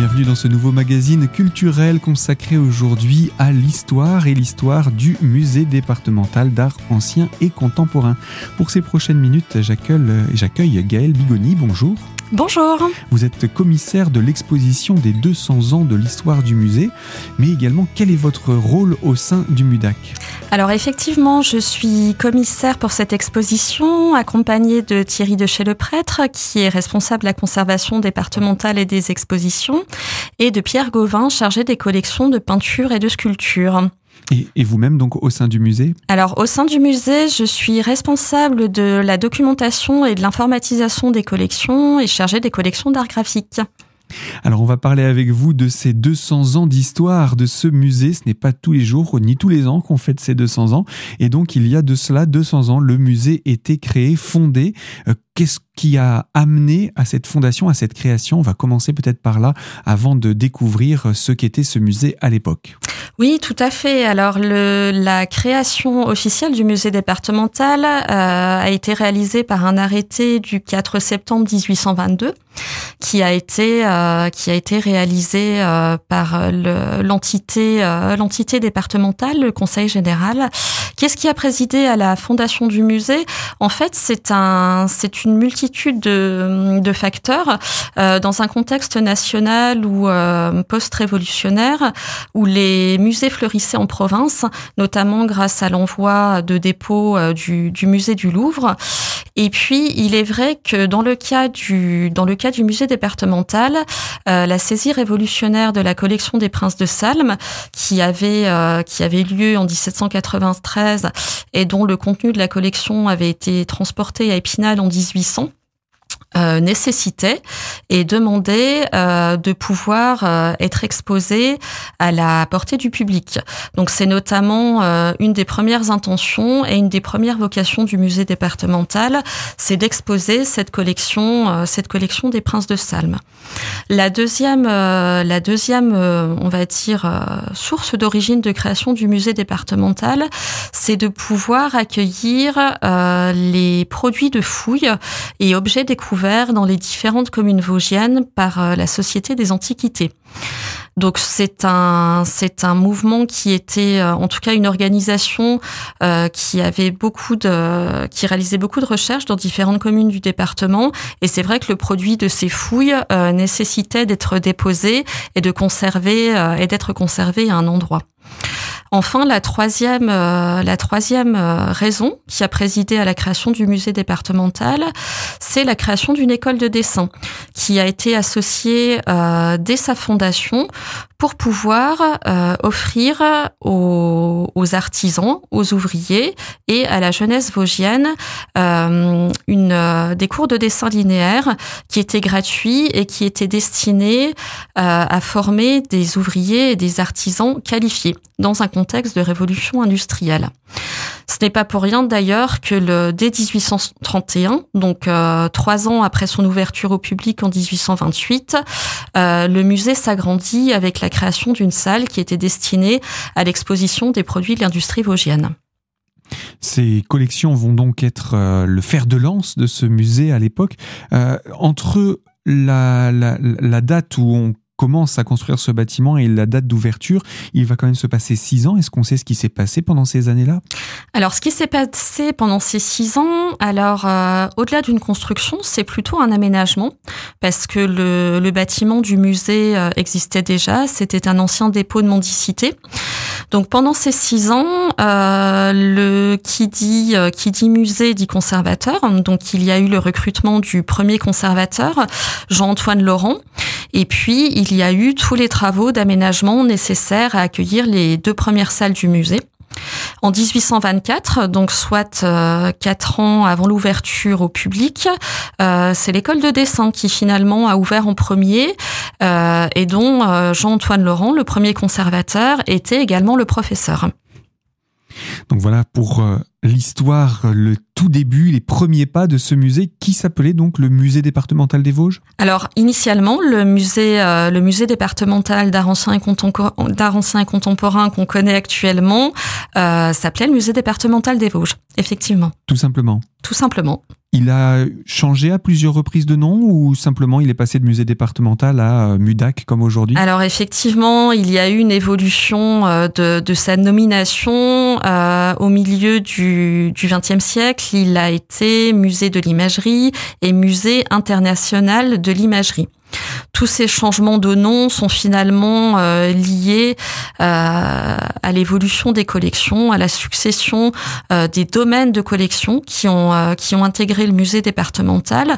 Bienvenue dans ce nouveau magazine culturel consacré aujourd'hui à l'histoire et l'histoire du musée départemental d'art ancien et contemporain. Pour ces prochaines minutes, j'accueille Gaëlle Bigoni. Bonjour. Bonjour. Vous êtes commissaire de l'exposition des 200 ans de l'histoire du musée, mais également quel est votre rôle au sein du MUDAC? Alors effectivement, je suis commissaire pour cette exposition, accompagnée de Thierry de chez le prêtre, qui est responsable de la conservation départementale et des expositions, et de Pierre Gauvin, chargé des collections de peinture et de sculpture. Et, vous-même, donc, au sein du musée Alors, au sein du musée, je suis responsable de la documentation et de l'informatisation des collections et chargée des collections d'art graphique. Alors on va parler avec vous de ces 200 ans d'histoire de ce musée. Ce n'est pas tous les jours ni tous les ans qu'on fête ces 200 ans. Et donc il y a de cela 200 ans, le musée était créé, fondé. Euh, qu'est-ce qui a amené à cette fondation, à cette création? On va commencer peut-être par là avant de découvrir ce qu'était ce musée à l'époque. Oui, tout à fait. Alors, le, la création officielle du musée départemental euh, a été réalisée par un arrêté du 4 septembre 1822 qui a été euh, qui a été réalisé euh, par l'entité l'entité départementale, le Conseil général. Qu'est-ce qui a présidé à la fondation du musée? En fait, c'est un c'est une multitude de, de facteurs dans un contexte national ou post-révolutionnaire où les musée fleurissait en province, notamment grâce à l'envoi de dépôts euh, du, du, musée du Louvre. Et puis, il est vrai que dans le cas du, dans le cas du musée départemental, euh, la saisie révolutionnaire de la collection des princes de Salm, qui avait, euh, qui avait lieu en 1793 et dont le contenu de la collection avait été transporté à Épinal en 1800, euh, nécessitait et demandait euh, de pouvoir euh, être exposé à la portée du public. Donc c'est notamment euh, une des premières intentions et une des premières vocations du musée départemental, c'est d'exposer cette collection, cette collection des princes de Salm. La deuxième, la deuxième, on va dire, source d'origine de création du musée départemental, c'est de pouvoir accueillir les produits de fouilles et objets découverts dans les différentes communes vosgiennes par euh, la Société des Antiquités. Donc c'est un c'est un mouvement qui était euh, en tout cas une organisation euh, qui avait beaucoup de qui réalisait beaucoup de recherches dans différentes communes du département et c'est vrai que le produit de ces fouilles nécessitait d'être déposé et de conserver et d'être conservé à un endroit. Enfin, la troisième, euh, euh, raison qui a présidé à la création du musée départemental, c'est la création d'une école de dessin qui a été associée euh, dès sa fondation pour pouvoir offrir aux, artisans, aux ouvriers et à la jeunesse vosgienne une, des cours de dessin linéaire qui étaient gratuits et qui étaient destinés à former des ouvriers et des artisans qualifiés dans un contexte de révolution industrielle. Ce n'est pas pour rien d'ailleurs que le, dès 1831, donc euh, trois ans après son ouverture au public en 1828, euh, le musée s'agrandit avec la création d'une salle qui était destinée à l'exposition des produits de l'industrie vosgienne. Ces collections vont donc être euh, le fer de lance de ce musée à l'époque. entre la, la, la, date où on commence à construire ce bâtiment et la date d'ouverture, il va quand même se passer six ans. Est-ce qu'on sait ce qui s'est passé pendant ces années-là? Alors, ce qui s'est passé pendant ces six ans, alors euh, au-delà d'une construction, c'est plutôt un aménagement parce que le, le bâtiment du musée euh, existait déjà. C'était un ancien dépôt de mendicité. Donc pendant ces six ans, euh, le qui dit qui dit musée dit conservateur. Donc il y a eu le recrutement du premier conservateur, Jean-Antoine Laurent, et puis il y a eu tous les travaux d'aménagement nécessaires à accueillir les deux premières salles du musée. En 1824, donc soit euh, quatre ans avant l'ouverture au public, euh, c'est l'école de dessin qui finalement a ouvert en premier euh, et dont Jean-Antoine Laurent, le premier conservateur, était également le professeur. Donc voilà pour l'histoire, le tout début, les premiers pas de ce musée qui s'appelait donc le musée départemental des Vosges? Alors initialement, le musée, euh, le musée départemental d'art ancien et, contemporain qu'on connaît actuellement euh, s'appelait le musée départemental des Vosges, effectivement. Tout simplement Tout simplement. il a changé à plusieurs reprises de nom ou simplement il est passé de musée départemental à MUDAC comme aujourd'hui? Alors effectivement, il y a eu une évolution de, de sa nomination au milieu du XXe siècle. Il a été musée de l'imagerie et musée international de l'imagerie. Tous ces changements de nom sont finalement euh, liés euh, à l'évolution des collections, à la succession euh, des domaines de collection qui ont qui ont intégré le musée départemental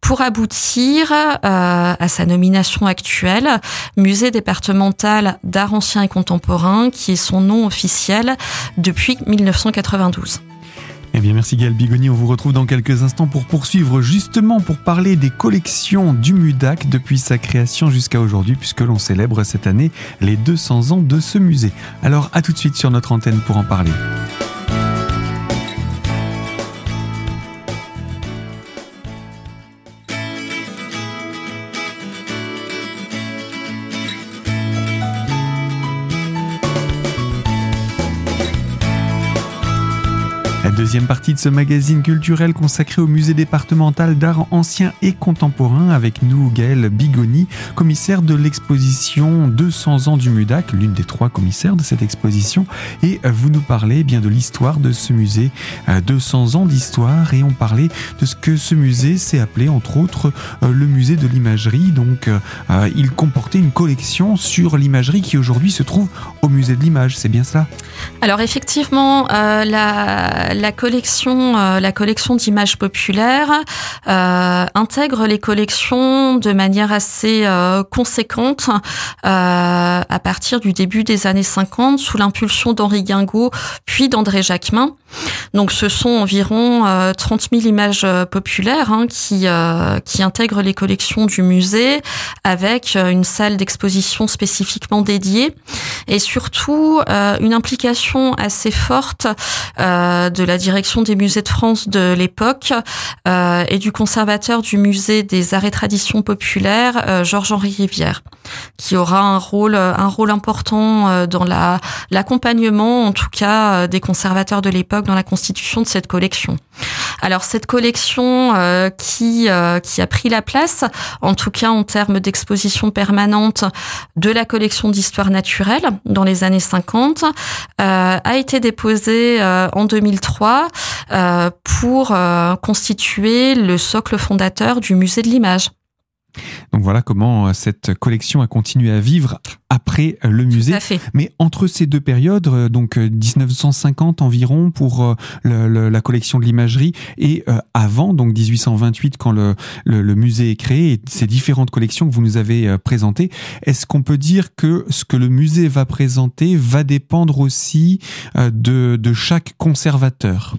pour aboutir à sa nomination actuelle, musée départemental d'art ancien et contemporain, qui est son nom officiel depuis 1992. Eh bien, merci Gaël Bigoni. On vous retrouve dans quelques instants pour poursuivre justement pour parler des collections du MUDAC depuis sa création jusqu'à aujourd'hui, puisque l'on célèbre cette année les 200 ans de ce musée. Alors, à tout de suite sur notre antenne pour en parler. Partie de ce magazine culturel consacré au musée départemental d'art ancien et contemporain avec nous Gaël Bigoni, commissaire de l'exposition 200 ans du MUDAC, l'une des trois commissaires de cette exposition. Et vous nous parlez eh bien de l'histoire de ce musée, 200 euh, ans d'histoire, et on parlait de ce que ce musée s'est appelé entre autres euh, le musée de l'imagerie. Donc euh, il comportait une collection sur l'imagerie qui aujourd'hui se trouve au musée de l'image, c'est bien cela? Alors effectivement, la collection, euh, la collection d'images populaires euh, intègre les collections de manière assez euh, conséquente à partir du début des années 50 sous l'impulsion d'Henri Guingaud puis d'André Jacquemin. Donc ce sont environ 30 000 images populaires hein, qui, qui intègrent les collections du musée avec une salle d'exposition spécifiquement dédiée et surtout une implication assez forte de la direction des musées de France de l'époque euh, et du conservateur du musée des arts et traditions populaires, euh, Georges-Henri Rivière, qui aura un rôle, un rôle important euh, dans la, l'accompagnement, en tout cas, des conservateurs de l'époque dans la constitution de cette collection. Alors cette collection qui qui a pris la place, en tout cas en termes d'exposition permanente de la collection d'histoire naturelle dans les années 50, a été déposée en 2003 euh, pour euh, constituer le socle fondateur du musée de l'image. Donc voilà comment euh, cette collection a continué à vivre après le musée. Mais entre ces deux périodes, donc 1950 environ pour la collection de l'imagerie et avant, donc 1828 quand le, le, musée est créé et ces différentes collections que vous nous avez présentées, est-ce qu'on peut dire que ce que le musée va présenter va dépendre aussi de, de chaque conservateur?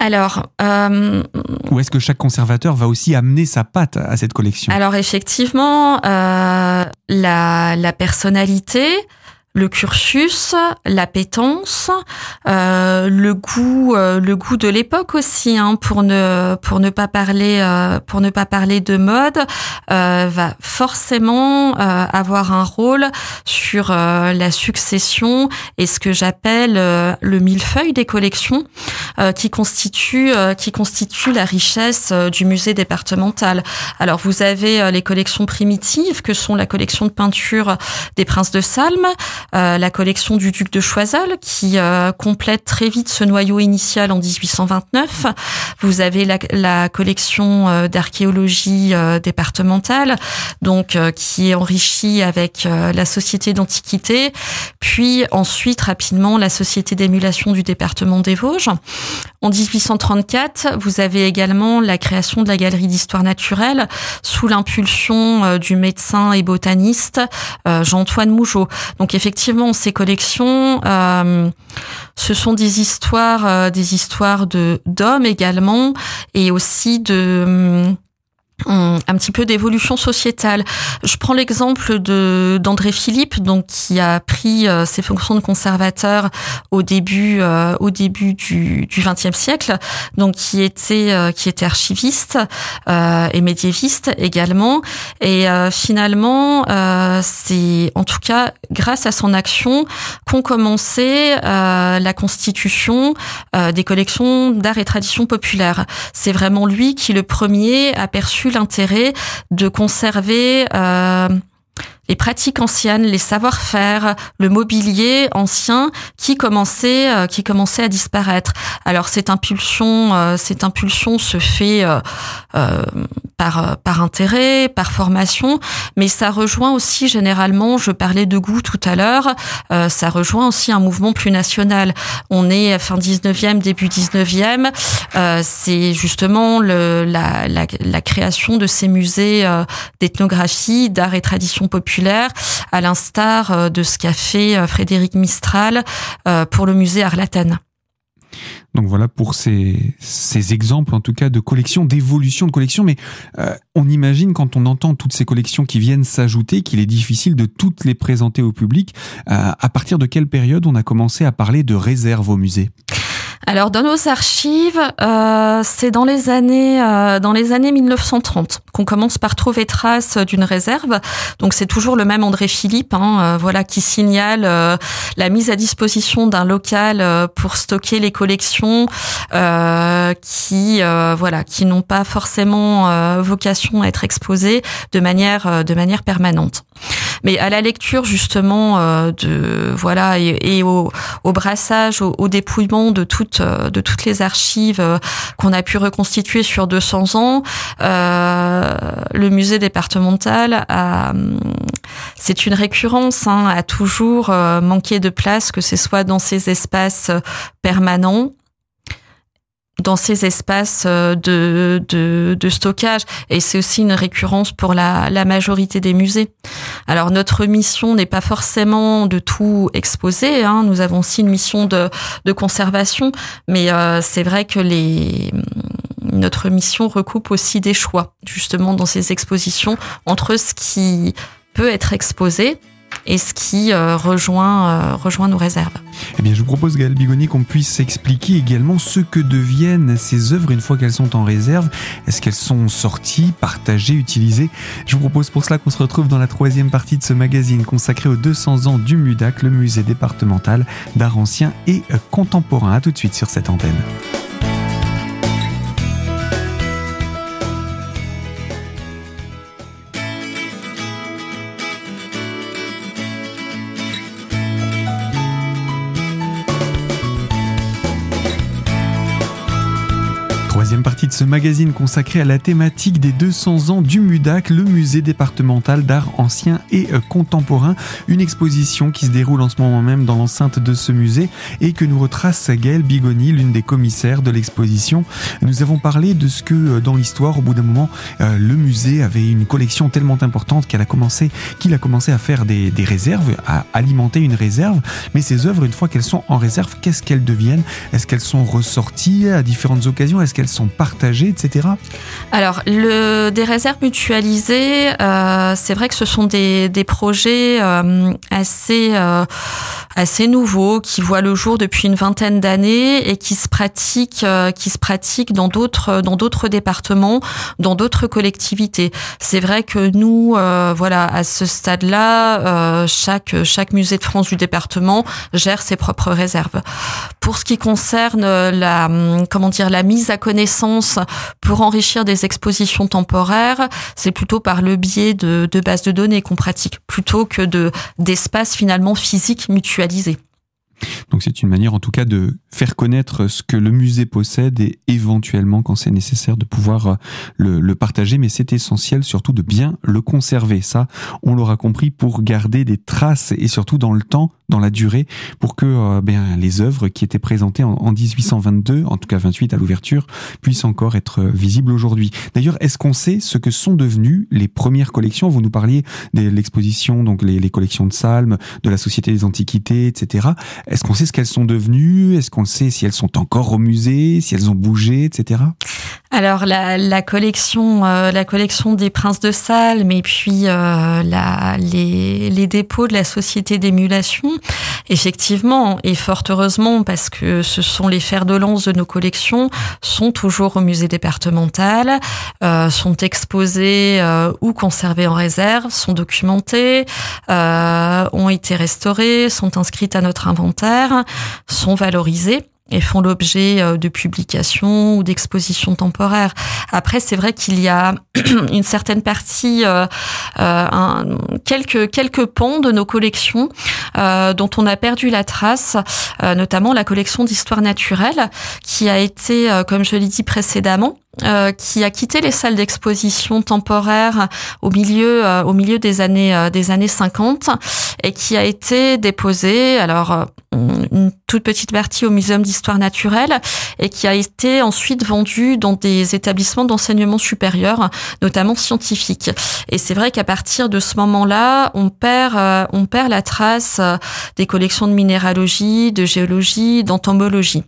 Alors, euh, ou est-ce que chaque conservateur va aussi amener sa patte à cette collection? Alors effectivement, euh, la, la personnalité, le cursus, l'appétence, euh, le goût, euh, le goût de l'époque aussi, hein, pour ne pour ne pas parler euh, pour ne pas parler de mode, euh, va forcément euh, avoir un rôle sur la succession et ce que j'appelle le millefeuille des collections, qui constitue qui constitue la richesse du musée départemental. Alors vous avez les collections primitives que sont la collection de peinture des princes de Salm. Euh, la collection du duc de Choiseul qui euh, complète très vite ce noyau initial en 1829. Vous avez la, collection euh, d'archéologie départementale, donc qui est enrichie avec la Société d'Antiquité, puis ensuite rapidement la Société d'émulation du département des Vosges. En 1834, vous avez également la création de la Galerie d'histoire naturelle sous l'impulsion du médecin et botaniste Jean-Antoine Mougeot. Donc effectivement effectivement, ces collections, euh, ce sont des histoires, euh, des histoires de d'hommes également, et aussi de un petit peu d'évolution sociétale. Je prends l'exemple de d'André Philippe, donc qui a pris euh, ses fonctions de conservateur au début euh, au début du du XXe siècle, donc qui était euh, qui était archiviste et médiéviste également. Et finalement, c'est en tout cas grâce à son action qu'ont commencé la constitution des collections d'art et tradition populaire. C'est vraiment lui qui le premier a perçu l'intérêt de conserver euh, les pratiques anciennes, les savoir-faire, le mobilier ancien qui commençait euh, qui commençait à disparaître. Alors cette impulsion euh, cette impulsion se fait euh, par par intérêt, par formation, mais ça rejoint aussi généralement, je parlais de goût tout à l'heure, ça rejoint aussi un mouvement plus national. On est fin 19e, début 19e, c'est justement le, la, la, la, création de ces musées d'ethnographie, d'art et tradition populaire à l'instar euh, de ce qu'a fait euh, Frédéric Mistral euh, pour le musée Arlatane. Donc voilà pour ces, ces, exemples en tout cas de collections, d'évolution de collections. Mais on imagine quand on entend toutes ces collections qui viennent s'ajouter qu'il est difficile de toutes les présenter au public. à partir de quelle période on a commencé à parler de réserve au musée? Alors dans nos archives, euh, c'est dans les années euh, dans les années 1930 qu'on commence par trouver trace d'une réserve. Donc c'est toujours le même André Philippe, hein, euh, voilà, qui signale euh, la mise à disposition d'un local pour stocker les collections qui voilà qui n'ont pas forcément vocation à être exposées de manière de manière permanente. Mais à la lecture justement de voilà et, au, brassage, au, dépouillement de toutes euh, de toutes les archives euh, qu'on a pu reconstituer sur 200 ans, euh, le musée départemental a, c'est une récurrence, hein, a toujours manqué de place, que ce soit dans ses espaces permanents dans ces espaces euh, de, de, de stockage. Et c'est aussi une récurrence pour la, la majorité des musées. Alors notre mission n'est pas forcément de tout exposer. Hein. Nous avons aussi une mission de, de conservation, mais euh, c'est vrai que les notre mission recoupe aussi des choix, justement dans ces expositions, entre ce qui peut être exposé et ce qui euh, rejoint, euh, rejoint nos réserves. Eh bien, je vous propose, Gaël Bigoni, qu'on puisse expliquer également ce que deviennent ces œuvres une fois qu'elles sont en réserve. Est-ce qu'elles sont sorties, partagées, utilisées? Je vous propose pour cela qu'on se retrouve dans la troisième partie de ce magazine consacré aux 200 ans du MUDAC, le musée départemental d'art ancien et contemporain. A tout de suite sur cette antenne. Troisième partie de ce magazine consacré à la thématique des 200 ans du MUDAC, le musée départemental d'art ancien et euh, contemporain. Une exposition qui se déroule en ce moment même dans l'enceinte de ce musée et que nous retrace Gaëlle Bigoni, l'une des commissaires de l'exposition. Nous avons parlé de ce que euh, dans l'histoire, au bout d'un moment, euh, le musée avait une collection tellement importante qu'elle a commencé, qu'il a commencé à faire des, des réserves, à alimenter une réserve. Mais ces œuvres, une fois qu'elles sont en réserve, qu'est-ce qu'elles deviennent? Est-ce qu'elles sont ressorties à différentes occasions? Est-ce qu'elles sont partagées, etc. Alors, des réserves mutualisées, euh, c'est vrai que ce sont des, projets euh, assez, euh, assez nouveaux qui voient le jour depuis une vingtaine d'années et qui se pratiquent, qui se pratiquent dans d'autres, dans d'autres départements, dans d'autres collectivités. C'est vrai que nous, voilà, à ce stade-là, chaque, chaque musée de France du département gère ses propres réserves. Pour ce qui concerne la, comment dire, la mise à connaissance pour enrichir des expositions temporaires, c'est plutôt par le biais de, de bases de données qu'on pratique, plutôt que de d'espaces finalement physiques mutualisés. Donc c'est une manière en tout cas de faire connaître ce que le musée possède et éventuellement quand c'est nécessaire de pouvoir euh, le, le partager, mais c'est essentiel surtout de bien le conserver. Ça, on l'aura compris pour garder des traces et surtout dans le temps, dans la durée, pour que euh, ben, les œuvres qui étaient présentées en, en 1822, en tout cas 28 à l'ouverture, puissent encore être visibles aujourd'hui. D'ailleurs, est-ce qu'on sait ce que sont devenues les premières collections? Vous nous parliez de l'exposition, donc les, les collections de Salmes, de la Société des Antiquités, etc. Est-ce qu'on sait ce qu'elles sont devenues? Est-ce qu'on sait si elles sont encore au musée, si elles ont bougé, etc. alors la, la collection, euh, la collection des Princes de Salles, mais puis euh, la, les, les, dépôts de la Société d'émulation, effectivement, et fort heureusement parce que ce sont les fers de lance de nos collections, sont toujours au musée départemental, euh, sont exposés euh, ou conservés en réserve, sont documentés, euh, ont été restaurés, sont inscrits à notre inventaire, sont valorisés et font l'objet euh, de publications ou d'expositions temporaires. Après, c'est vrai qu'il y a une certaine partie, euh, euh, quelques quelques pans de nos collections dont on a perdu la trace, notamment la collection d'histoire naturelle, qui a été, comme je l'ai dit précédemment, euh, qui a quitté les salles d'exposition temporaires au milieu euh, au milieu des années euh, des années 50 et qui a été déposé alors une toute petite partie au muséum d'histoire naturelle et qui a été ensuite vendu dans des établissements d'enseignement supérieur notamment scientifiques. Et c'est vrai qu'à partir de ce moment-là on perd on perd la trace des collections de minéralogie de géologie d'entomologie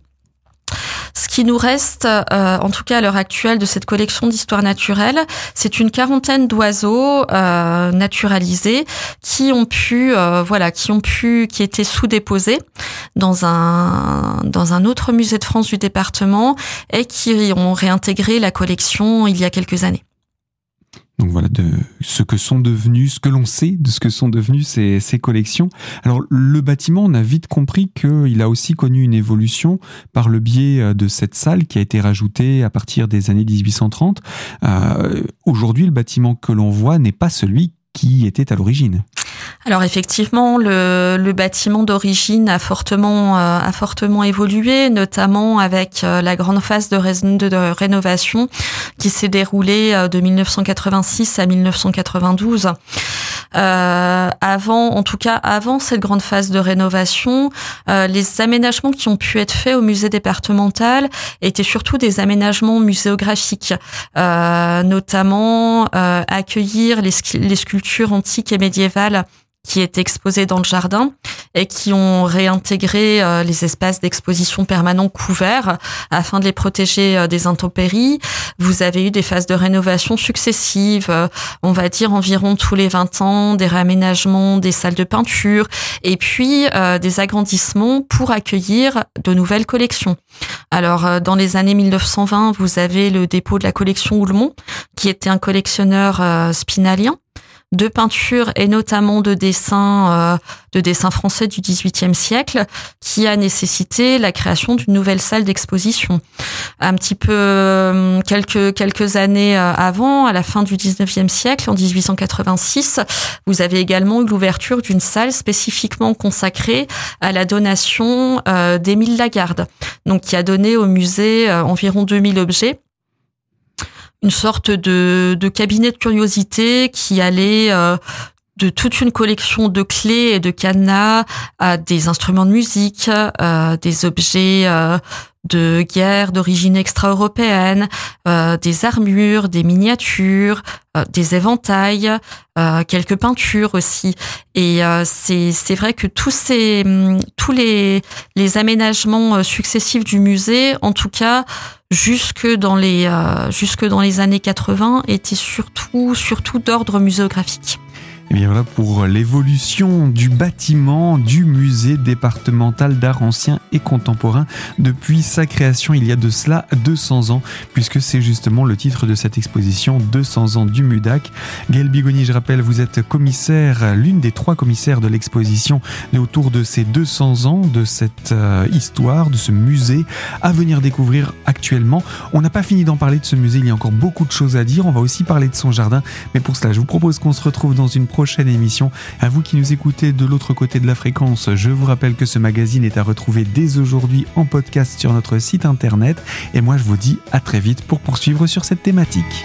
ce qui nous reste, euh, en tout cas à l'heure actuelle, de cette collection d'histoire naturelle, c'est une quarantaine d'oiseaux euh, naturalisés qui ont pu, euh, voilà, qui ont pu, qui étaient sous-déposés dans un dans un autre musée de France du département et qui ont réintégré la collection il y a quelques années. Donc voilà, de ce que sont devenus, ce que l'on sait de ce que sont devenues ces, collections. Alors le bâtiment, on a vite compris qu'il a aussi connu une évolution par le biais euh, de cette salle qui a été rajoutée à partir des années 1830. Euh, Aujourd'hui, le bâtiment que l'on voit n'est pas celui qui était à l'origine. Alors effectivement, le, bâtiment d'origine a fortement euh, évolué, notamment avec euh, la grande phase de, ré de, de rénovation qui s'est déroulée euh, de 1986 à 1992. Euh, avant, en tout cas avant cette grande phase de rénovation, les aménagements qui ont pu être faits au musée départemental étaient surtout des aménagements muséographiques, notamment accueillir les sculptures antiques et médiévales qui étaient exposés dans le jardin et qui ont réintégré euh, les espaces d'exposition permanents couverts afin de les protéger euh, des intempéries. Vous avez eu des phases de rénovation successives, euh, on va dire environ tous les 20 ans, des réaménagements des salles de peinture et puis des agrandissements pour accueillir de nouvelles collections. Alors dans les années 1920, vous avez le dépôt de la collection Houlmont qui était un collectionneur spinalien de peinture et notamment de dessins, euh, de dessins français du XVIIIe siècle, qui a nécessité la création d'une nouvelle salle d'exposition. Un petit peu euh, quelques quelques années euh, avant, à la fin du XIXe siècle, en 1886, vous avez également eu l'ouverture d'une salle spécifiquement consacrée à la donation euh, d'Émile Lagarde, donc qui a donné au musée environ 2000 objets une sorte de, de cabinet de curiosité qui allait euh, de toute une collection de clés et de cadenas à des instruments de musique, euh, des objets euh, de guerre d'origine extra-européenne, euh, des armures, des miniatures, euh, des éventails, euh, quelques peintures aussi. Et c'est c'est vrai que tous ces tous les les aménagements successifs du musée, en tout cas jusque dans les jusque dans les années 80, étaient surtout surtout d'ordre muséographique. Et bien voilà pour l'évolution du bâtiment du musée départemental d'art ancien et contemporain depuis sa création il y a de cela 200 ans, puisque c'est justement le titre de cette exposition 200 ans du MUDAC. Gaël Bigoni, je rappelle, vous êtes commissaire, l'une des trois commissaires de l'exposition autour de ces 200 ans, de cette euh, histoire, de ce musée à venir découvrir actuellement. On n'a pas fini d'en parler de ce musée, il y a encore beaucoup de choses à dire. On va aussi parler de son jardin, mais pour cela, je vous propose qu'on se retrouve dans une prochaine émission. À vous qui nous écoutez de l'autre côté de la fréquence, je vous rappelle que ce magazine est à retrouver dès aujourd'hui en podcast sur notre site internet. Et moi, je vous dis à très vite pour poursuivre sur cette thématique.